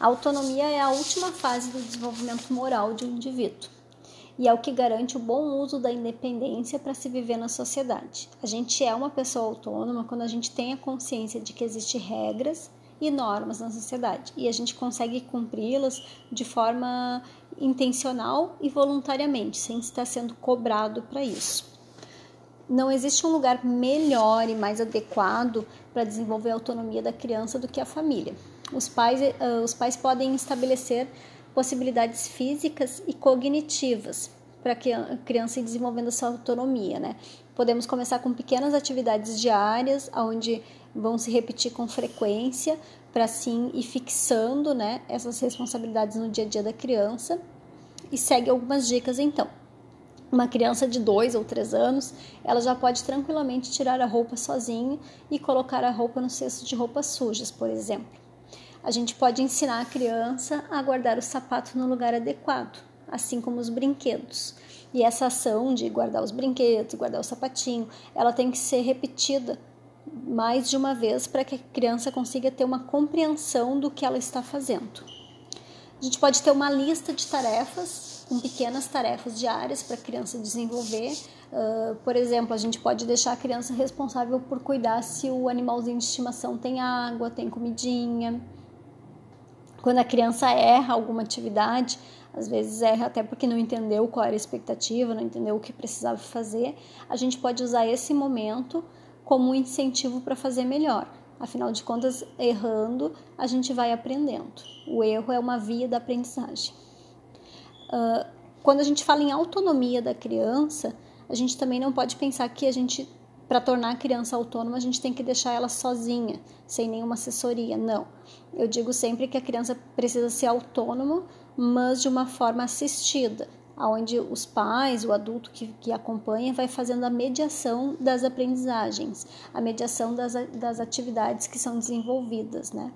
A autonomia é a última fase do desenvolvimento moral de um indivíduo e é o que garante o bom uso da independência para se viver na sociedade. A gente é uma pessoa autônoma quando a gente tem a consciência de que existem regras e normas na sociedade e a gente consegue cumpri-las de forma intencional e voluntariamente, sem estar sendo cobrado para isso. Não existe um lugar melhor e mais adequado para desenvolver a autonomia da criança do que a família. Os pais, uh, os pais podem estabelecer possibilidades físicas e cognitivas para que a criança ir desenvolvendo essa autonomia, né? Podemos começar com pequenas atividades diárias, onde vão se repetir com frequência, para assim ir fixando, né, essas responsabilidades no dia a dia da criança. E segue algumas dicas então. Uma criança de dois ou três anos, ela já pode tranquilamente tirar a roupa sozinha e colocar a roupa no cesto de roupas sujas, por exemplo. A gente pode ensinar a criança a guardar o sapato no lugar adequado, assim como os brinquedos. E essa ação de guardar os brinquedos, guardar o sapatinho, ela tem que ser repetida mais de uma vez para que a criança consiga ter uma compreensão do que ela está fazendo. A gente pode ter uma lista de tarefas, com pequenas tarefas diárias para a criança desenvolver. Uh, por exemplo, a gente pode deixar a criança responsável por cuidar se o animalzinho de estimação tem água, tem comidinha. Quando a criança erra alguma atividade, às vezes erra até porque não entendeu qual era a expectativa, não entendeu o que precisava fazer, a gente pode usar esse momento como um incentivo para fazer melhor. Afinal de contas, errando, a gente vai aprendendo. O erro é uma via da aprendizagem. Uh, quando a gente fala em autonomia da criança, a gente também não pode pensar que a gente, para tornar a criança autônoma, a gente tem que deixar ela sozinha, sem nenhuma assessoria. Não. Eu digo sempre que a criança precisa ser autônoma, mas de uma forma assistida onde os pais, o adulto que, que acompanha, vai fazendo a mediação das aprendizagens, a mediação das, das atividades que são desenvolvidas, né?